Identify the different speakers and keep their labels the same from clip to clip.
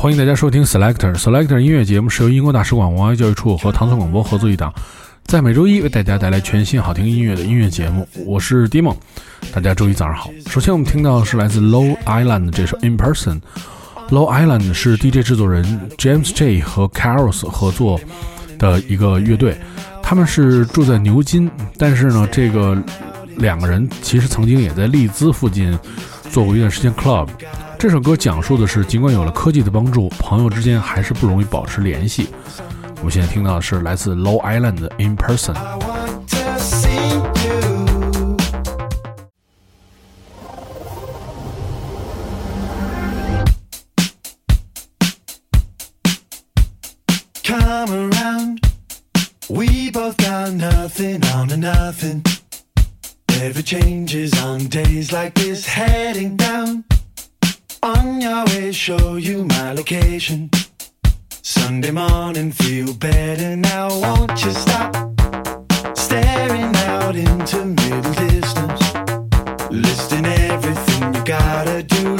Speaker 1: 欢迎大家收听 Selector Selector 音乐节目，是由英国大使馆文化教育处和唐宋广播合作一档，在每周一为大家带来全新好听音乐的音乐节目。我是 Dimon，大家周一早上好。首先我们听到的是来自 Low Island 这首 In Person。Low Island 是 DJ 制作人 James J 和 Caros 合作的一个乐队，他们是住在牛津，但是呢，这个两个人其实曾经也在利兹附近做过一段时间 club。这首歌讲述的是，尽管有了科技的帮助，朋友之间还是不容易保持联系。我们现在听到的是来自 Low Island 的 In Person。
Speaker 2: Come around, we both got nothing on a nothing. ever changes on days like this, heading down. On your way, show you my location. Sunday morning, feel better now. Won't you stop staring out into middle distance? Listing everything you gotta do,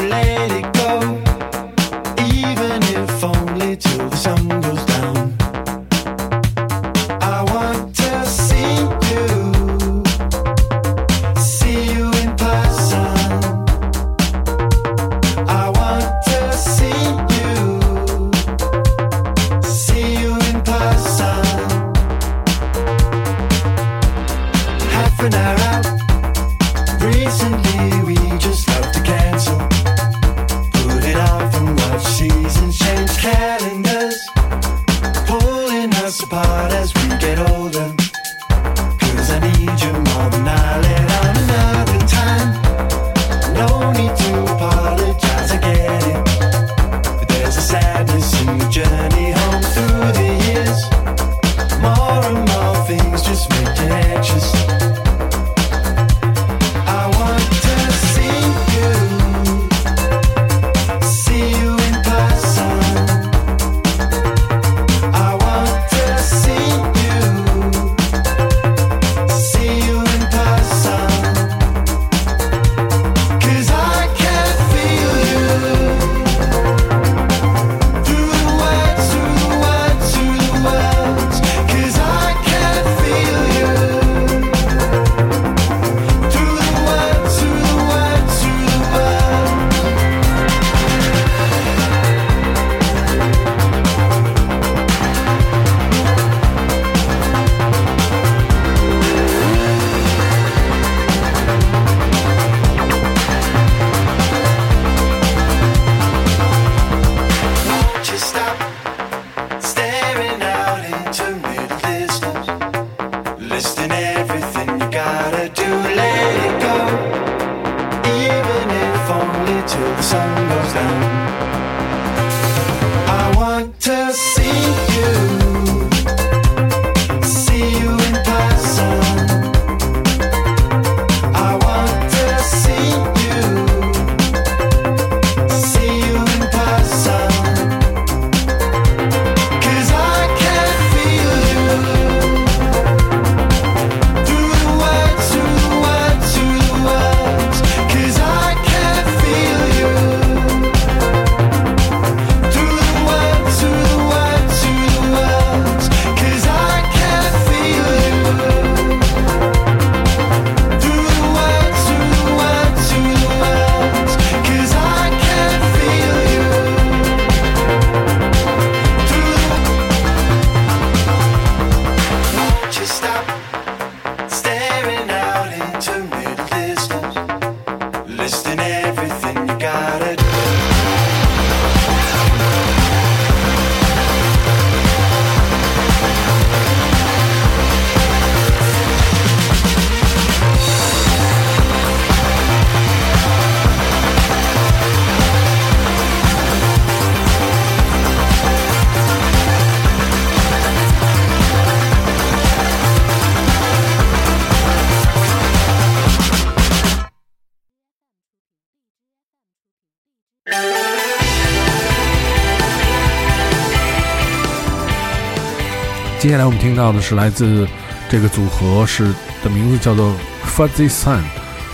Speaker 3: 接下来我们听到的是来自这个组合是的名字叫做 Fuzzy Sun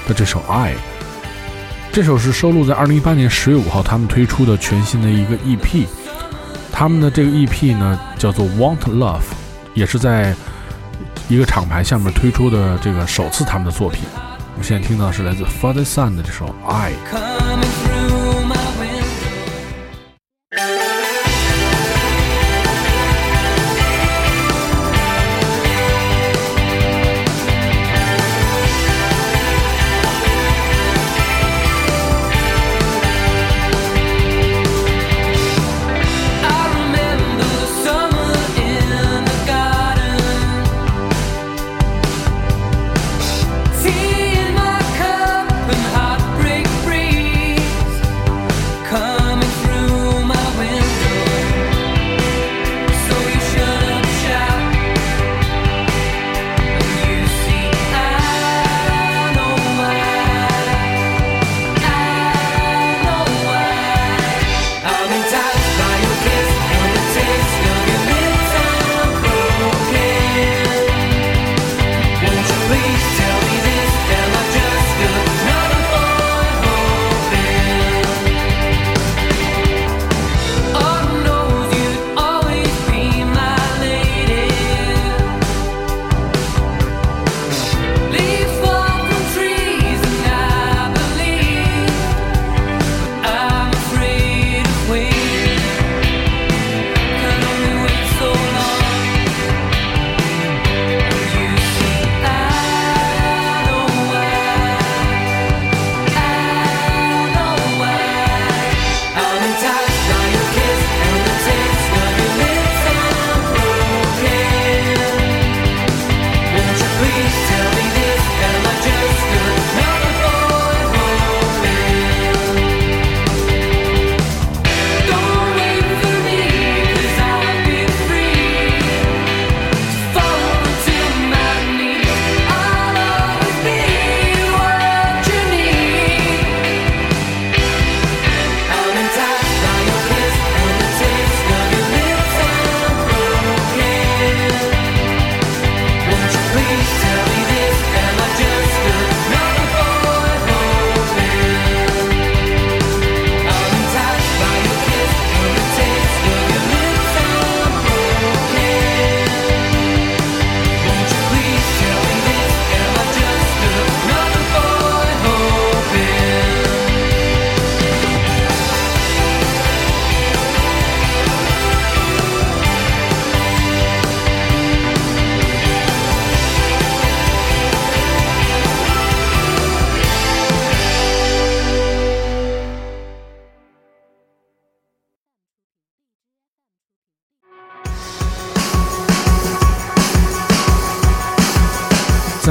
Speaker 3: 的这首《爱》。这首是收录在2018年10月5号他们推出的全新的一个 EP。他们的这个 EP 呢叫做《Want Love》，也是在一个厂牌下面推出的这个首次他们的作品。我们现在听到是来自 Fuzzy Sun 的这首《爱》。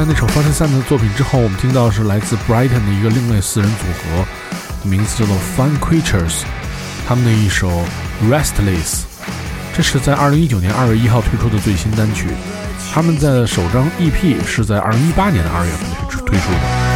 Speaker 3: 那首 Forty Sun 的作品之后，我们听到是来自 Brighton 的一个另类四人组合，名字叫做 Fun Creatures，他们的一首 Restless，这是在2019年2月1号推出的最新单曲。他们在首张 EP 是在2018年的2月份推出推出的。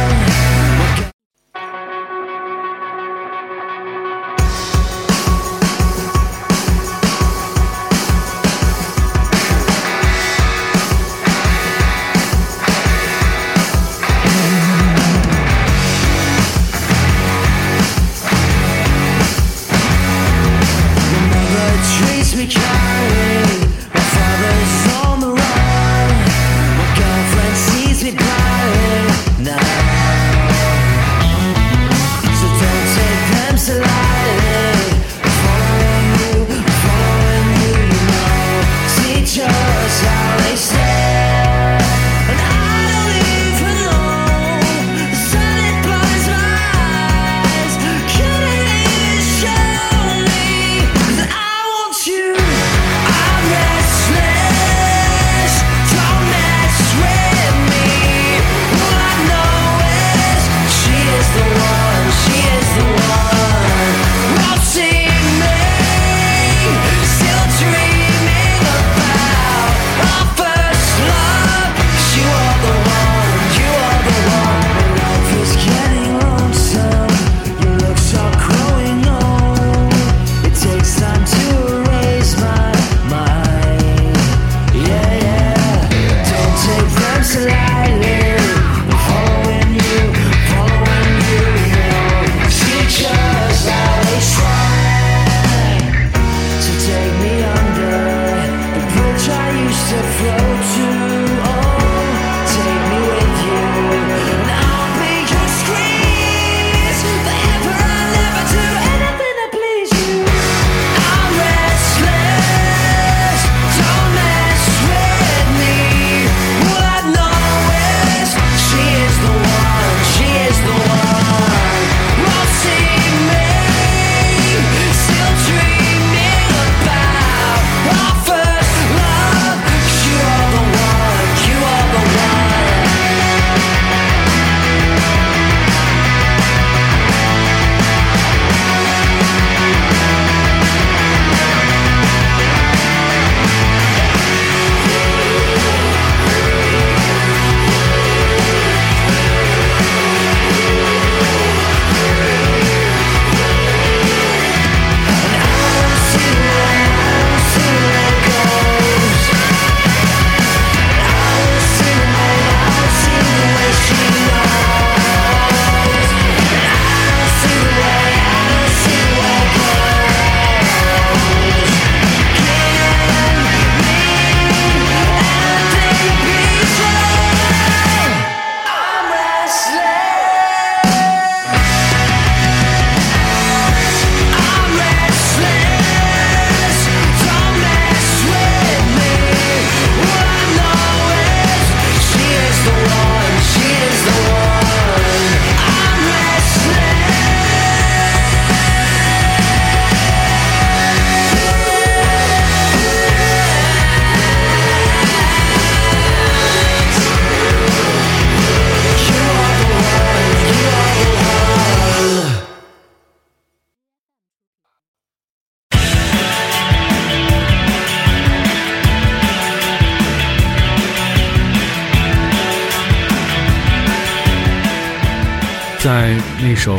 Speaker 1: 首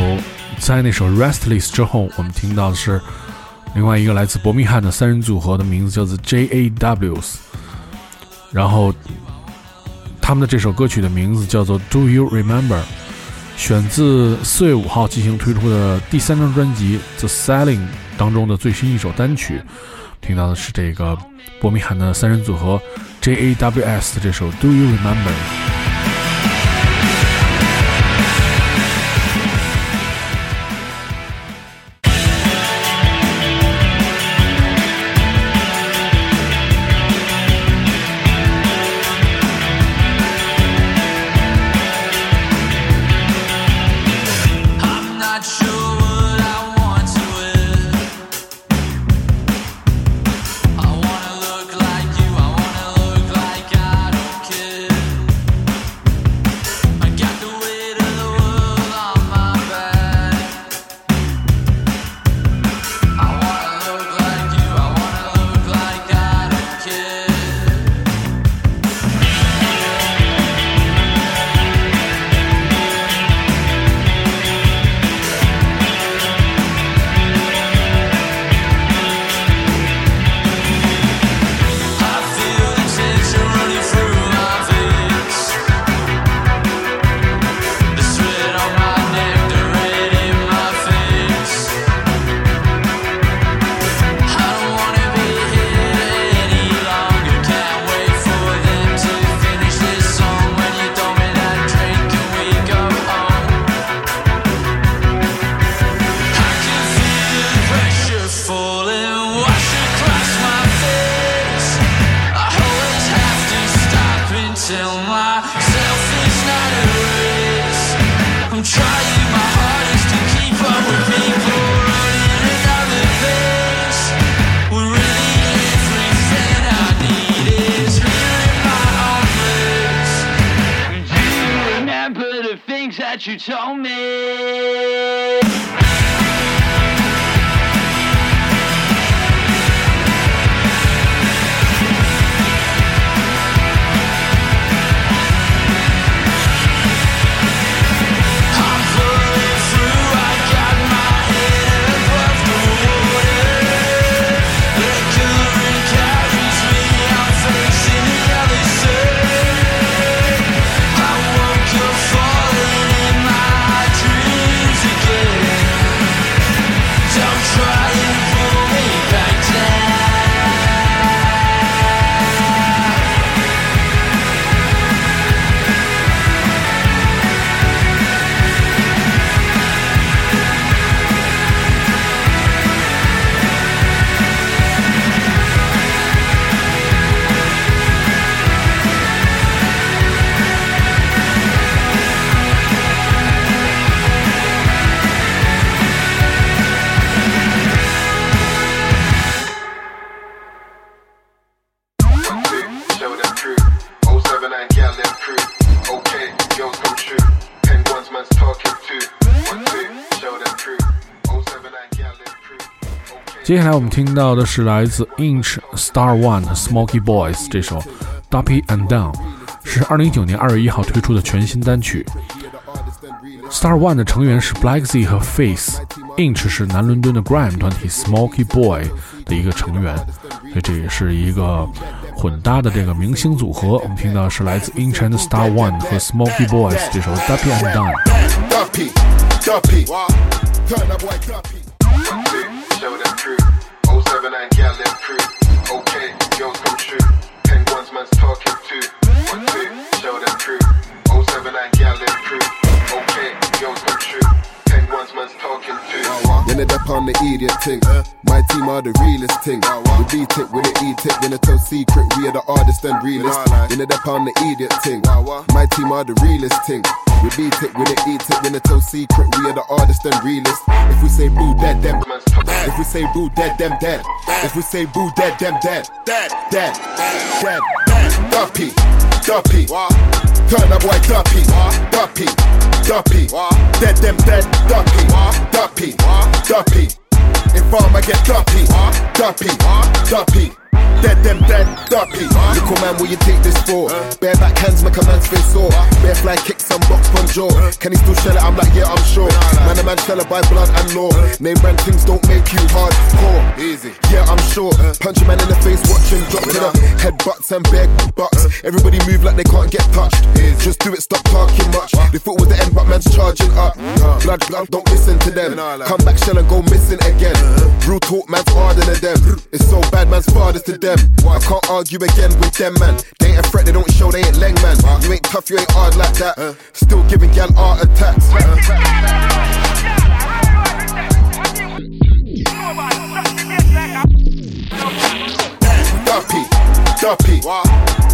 Speaker 1: 在那首《Restless》之后，我们听到的是另外一个来自伯明翰的三人组合的名字叫做 J.A.Ws，然后他们的这首歌曲的名字叫做《Do You Remember》，选自四月五号进行推出的第三张专辑《The Selling》当中的最新一首单曲。听到的是这个伯明翰的三人组合 J.A.W.S 的这首《Do You Remember》。
Speaker 4: That you
Speaker 1: 接下来我们听到的是来自 Inch Star One 的 Smoke Boys 这首《Duppy and Done》，是二零一九年二月一号推出的全新单曲。Star One 的成员是 Black Z 和 Face，Inch 是南伦敦的 Grime 团体 Smoky Boy 的一个成员，所以这也是一个混搭的这个明星组合。我们听到是来自 Inch and Star One 和 Smoke Boys 这首《Duppy and
Speaker 5: Done》。Turn them crew. 079 gal them crew. Okay, girls come true. Penguins man's talking too. One two, show them crew. 079 gal them crew. Okay, girls come true. Penguins man's talking too.
Speaker 6: When they dep on the idiot thing, my team are the realest thing. We beat it, eat it, when they tell secret, we are the hardest and realest. When they dep on the idiot thing, my team are the realest thing. We beat it, when they eat it, they tell secret, we are the hardest and realest. If we say boo, dead, them. If we say boo, dead, them, dead. If we say boo, dead, them, dead. Dead, dead, dead. Duppy, Duppy. Turn that boy Duppy, Duppy, Duppy. Dead, them, dead. Duppy, Duppy, Duppy. Informer get Duppy, duppy, duppy. Dead them dead, duppy. Little man, will you take this for? Bare back hands make a man's face sore. Bare fly kicks and box from jaw. Can he still shell it? I'm like, yeah, I'm sure. Man, a man shell it by blood and law. Name brand things don't make you hardcore. Easy. Yeah, I'm sure. Punch a man in the face, watch him drop to the head butts and bare bucks. Everybody move like they can't get touched. Just do it, stop talking much. They thought was the end, but man's charging up. Blood, blood, don't listen to them. Come back, shell and go missing again. Real talk, man's harder than them. It's so bad, man's fathers to them. I can't argue again with them, man. They ain't a threat, they don't show, they ain't leng, man. You ain't tough, you ain't hard like that. Still giving gal art attacks. Duppy, duppy.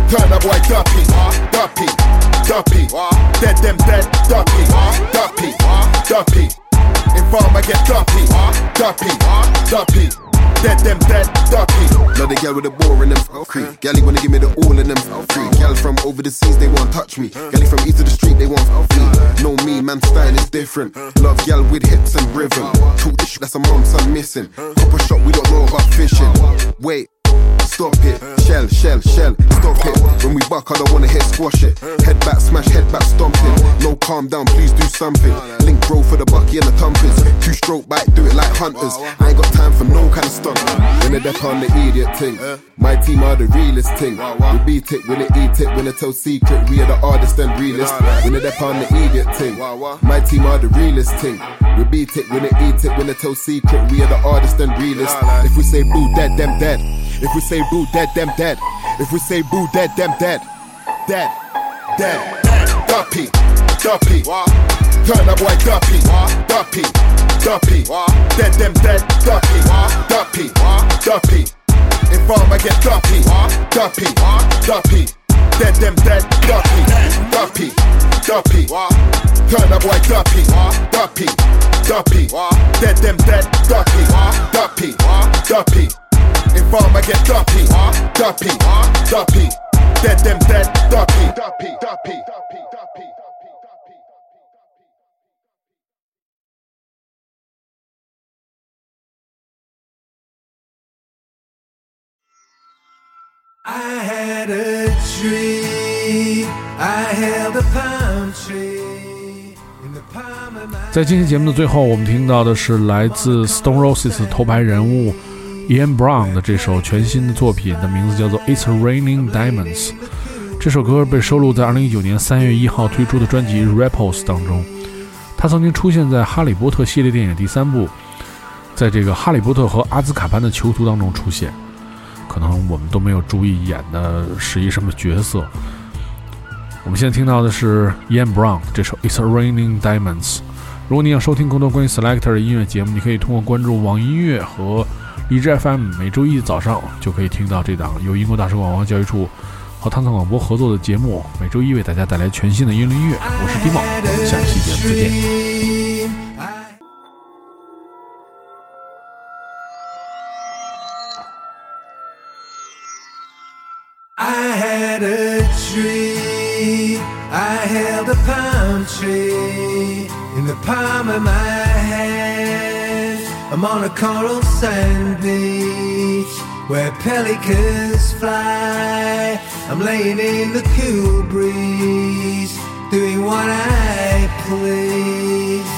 Speaker 6: Turn up boy duppy, duppy, duppy. Dead them dead, duppy, duppy, duppy. Inform I get duppy, duppy, duppy. Dead them dead, duppy. Love the gal with the bore in them oh, creep. Gally wanna give me the all in them free. Oh, gal from over the seas, they won't touch me. Gally from east of the street, they won't me. Oh, know me, man, style is different. Love gal with hips and rhythm. Talk shit, that's a mom, son missing. Copper shot, we don't know about fishing. Wait. Stop it, shell, shell, shell, stop it. When we buck, I don't wanna hit squash it. Head back, smash, head back, stomping. No, calm down, please do something. Link bro for the bucky and the tumpers. Two stroke bite, do it like hunters. I ain't got time for no kind of stunt. When they deck on the idiot thing. My team are the realest thing. We beat it, when it eat it, when it tell secret. We are the hardest and realest. When they deck on the idiot thing. My team are the realest thing. We beat it, when it eat it, when it tell secret. We are the hardest and realest. If we say boo, dead, them dead. If we say boo, dead, them dead. If we say boo, dead, them dead. Dead, dead. Duppy, duppy. Turn up boy duppy, duppy, duppy. Dead, them dead. Duppy, duppy, duppy. Inform I get duppy, duppy, duppy. Dead, them dead. Duppy, duppy, duppy. Turn up boy duppy, duppy, duppy. Dead, them dead. Duppy, duppy, duppy Inform I get duppy, duppy, duppy. Dead them dead, duppy, duppy, duppy, duppy, duppy.
Speaker 7: I had a dream. I held a palm tree in the palm of my
Speaker 1: 在今天节目的最后，我们听到的是来自 Stone Roses 头牌人物 Ian Brown 的这首全新的作品，的名字叫做《It's Raining Diamonds》。这首歌被收录在2019年3月1号推出的专辑《Rapples》当中。它曾经出现在《哈利波特》系列电影第三部，在这个《哈利波特和阿兹卡班的囚徒》当中出现。可能我们都没有注意演的是一什么角色。我们现在听到的是 Ian Brown 这首《It's Raining Diamonds》。如果你想收听更多关于 Selector 的音乐节目，你可以通过关注网易音乐和荔枝 FM，每周一早上就可以听到这档由英国大使馆文化教育处和汤汤广播合作的节目，每周一为大家带来全新的英伦音乐。我是迪梦，我们下期节目再见。
Speaker 7: I had a dream. I held a palm tree in the palm of my hand. I'm on a coral sand beach where pelicans fly. I'm laying in the cool breeze, doing what I please.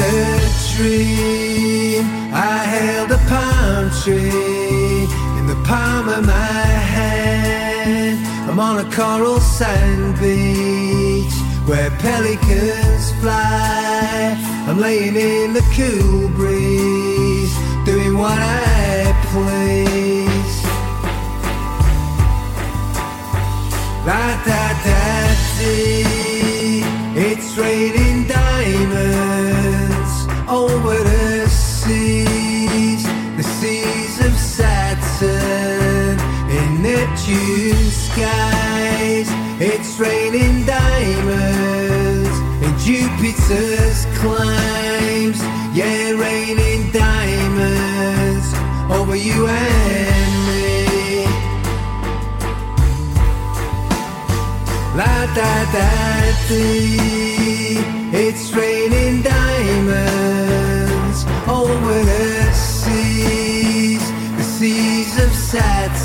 Speaker 7: Had a dream. I held a palm tree in the palm of my hand. I'm on a coral sand beach where pelicans fly. I'm laying in the cool breeze, doing what I please. La da da dee. It's raining skies. It's raining diamonds in Jupiter's climbs. Yeah, raining diamonds over you and me. La da da dee. It's raining diamonds over the seas, the seas of in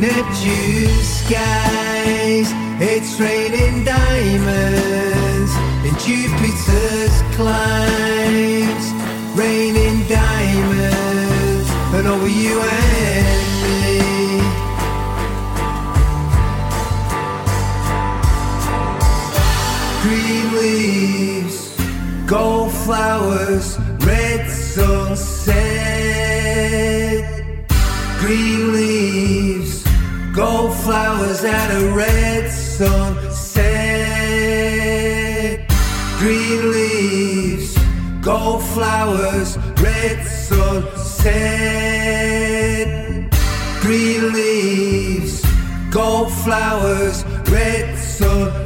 Speaker 7: Neptune skies. It's raining diamonds in Jupiter's climbs, raining diamonds and over you and me. green leaves, gold flowers, red sunset. Green leaves, gold flowers at a red sunset. Green leaves, gold flowers, red sunset. Green leaves, gold flowers, red sunset.